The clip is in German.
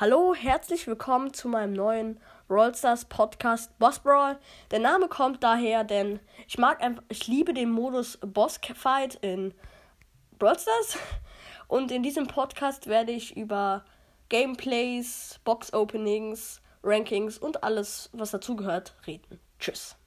Hallo, herzlich willkommen zu meinem neuen Rollstars Podcast Boss Brawl. Der Name kommt daher, denn ich mag einfach, ich liebe den Modus Boss Fight in Rollstars. Und in diesem Podcast werde ich über Gameplays, Box Openings, Rankings und alles, was dazugehört, reden. Tschüss.